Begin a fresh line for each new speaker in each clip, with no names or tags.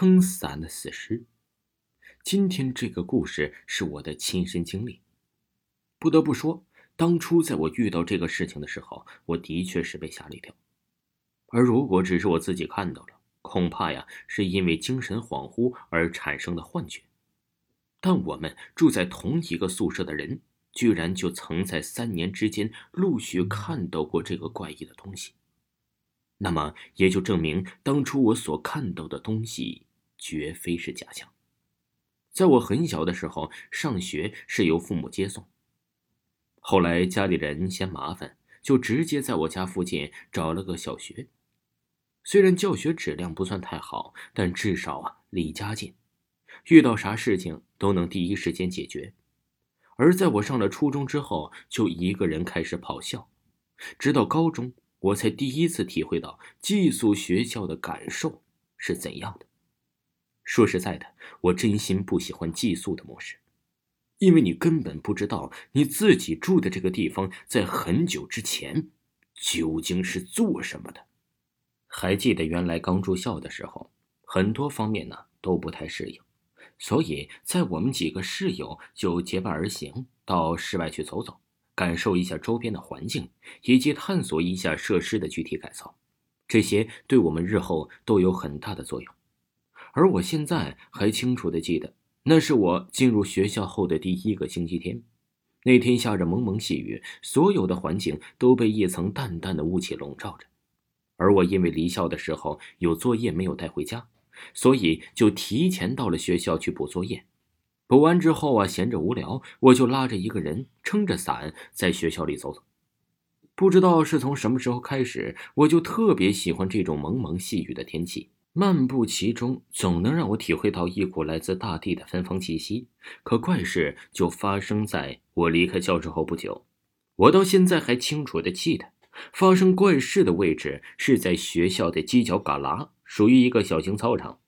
撑伞的死尸。今天这个故事是我的亲身经历。不得不说，当初在我遇到这个事情的时候，我的确是被吓了一跳。而如果只是我自己看到了，恐怕呀是因为精神恍惚而产生的幻觉。但我们住在同一个宿舍的人，居然就曾在三年之间陆续看到过这个怪异的东西。那么也就证明，当初我所看到的东西绝非是假象。在我很小的时候，上学是由父母接送。后来家里人嫌麻烦，就直接在我家附近找了个小学。虽然教学质量不算太好，但至少啊离家近，遇到啥事情都能第一时间解决。而在我上了初中之后，就一个人开始跑校，直到高中。我才第一次体会到寄宿学校的感受是怎样的。说实在的，我真心不喜欢寄宿的模式，因为你根本不知道你自己住的这个地方在很久之前究竟是做什么的。还记得原来刚住校的时候，很多方面呢都不太适应，所以在我们几个室友就结伴而行到室外去走走。感受一下周边的环境，以及探索一下设施的具体改造，这些对我们日后都有很大的作用。而我现在还清楚的记得，那是我进入学校后的第一个星期天。那天下着蒙蒙细雨，所有的环境都被一层淡淡的雾气笼罩着。而我因为离校的时候有作业没有带回家，所以就提前到了学校去补作业。补完之后啊，闲着无聊，我就拉着一个人，撑着伞在学校里走走。不知道是从什么时候开始，我就特别喜欢这种蒙蒙细雨的天气，漫步其中，总能让我体会到一股来自大地的芬芳气息。可怪事就发生在我离开教室后不久，我到现在还清楚的记得，发生怪事的位置是在学校的犄角旮旯，属于一个小型操场。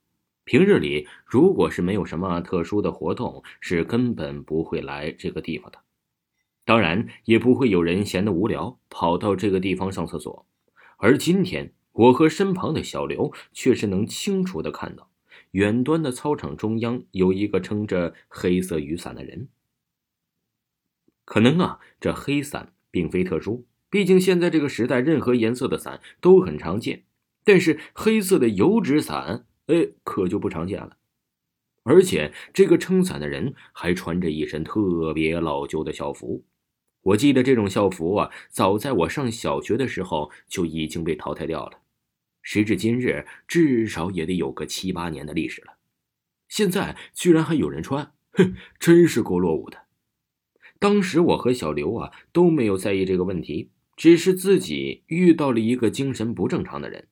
平日里，如果是没有什么特殊的活动，是根本不会来这个地方的。当然，也不会有人闲得无聊跑到这个地方上厕所。而今天，我和身旁的小刘却是能清楚的看到，远端的操场中央有一个撑着黑色雨伞的人。可能啊，这黑伞并非特殊，毕竟现在这个时代，任何颜色的伞都很常见。但是黑色的油纸伞。哎，可就不常见了，而且这个撑伞的人还穿着一身特别老旧的校服。我记得这种校服啊，早在我上小学的时候就已经被淘汰掉了，时至今日，至少也得有个七八年的历史了。现在居然还有人穿，哼，真是够落伍的。当时我和小刘啊都没有在意这个问题，只是自己遇到了一个精神不正常的人。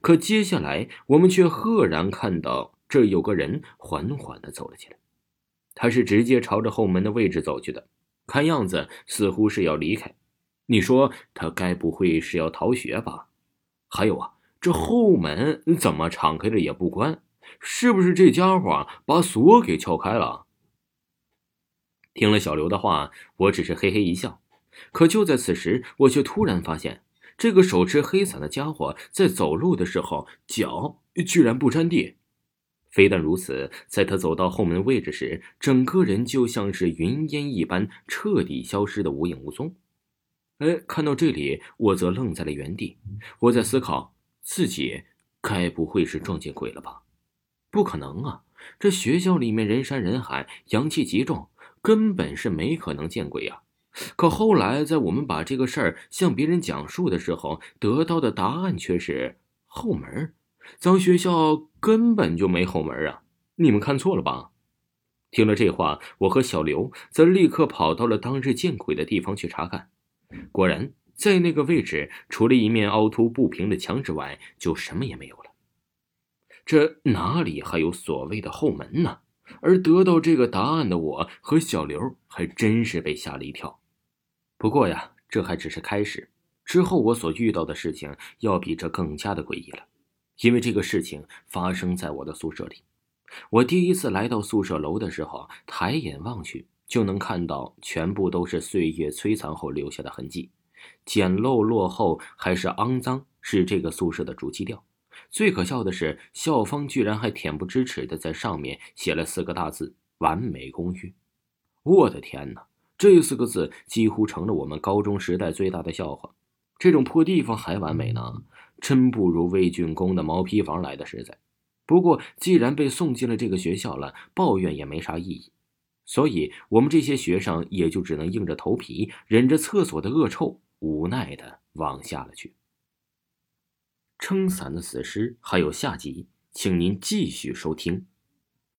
可接下来，我们却赫然看到这有个人缓缓的走了起来。他是直接朝着后门的位置走去的，看样子似乎是要离开。你说他该不会是要逃学吧？还有啊，这后门怎么敞开了也不关？是不是这家伙把锁给撬开了？听了小刘的话，我只是嘿嘿一笑。可就在此时，我却突然发现。这个手持黑伞的家伙在走路的时候，脚居然不沾地。非但如此，在他走到后门位置时，整个人就像是云烟一般，彻底消失的无影无踪。哎，看到这里，我则愣在了原地。我在思考，自己该不会是撞见鬼了吧？不可能啊！这学校里面人山人海，阳气极重，根本是没可能见鬼啊！可后来，在我们把这个事儿向别人讲述的时候，得到的答案却是后门。咱学校根本就没后门啊！你们看错了吧？听了这话，我和小刘则立刻跑到了当日见鬼的地方去查看。果然，在那个位置，除了一面凹凸不平的墙之外，就什么也没有了。这哪里还有所谓的后门呢？而得到这个答案的我和小刘，还真是被吓了一跳。不过呀，这还只是开始。之后我所遇到的事情要比这更加的诡异了，因为这个事情发生在我的宿舍里。我第一次来到宿舍楼的时候，抬眼望去就能看到全部都是岁月摧残后留下的痕迹，简陋、落后还是肮脏，是这个宿舍的主基调。最可笑的是，校方居然还恬不知耻的在上面写了四个大字“完美公寓”。我的天哪，这四个字几乎成了我们高中时代最大的笑话。这种破地方还完美呢，真不如魏竣工的毛坯房来的实在。不过，既然被送进了这个学校了，抱怨也没啥意义。所以，我们这些学生也就只能硬着头皮，忍着厕所的恶臭，无奈的往下了去。撑伞的死尸还有下集，请您继续收听。